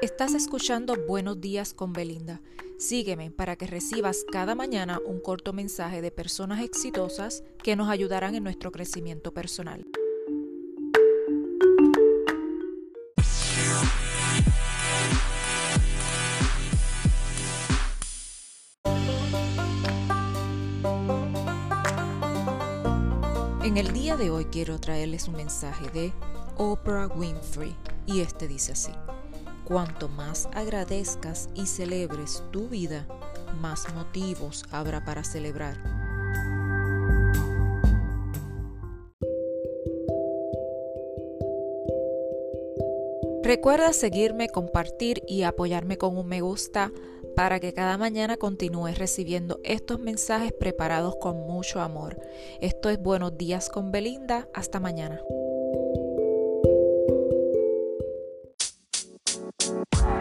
Estás escuchando Buenos días con Belinda. Sígueme para que recibas cada mañana un corto mensaje de personas exitosas que nos ayudarán en nuestro crecimiento personal. En el día de hoy quiero traerles un mensaje de Oprah Winfrey y este dice así. Cuanto más agradezcas y celebres tu vida, más motivos habrá para celebrar. Recuerda seguirme, compartir y apoyarme con un me gusta para que cada mañana continúes recibiendo estos mensajes preparados con mucho amor. Esto es Buenos días con Belinda. Hasta mañana. Wow.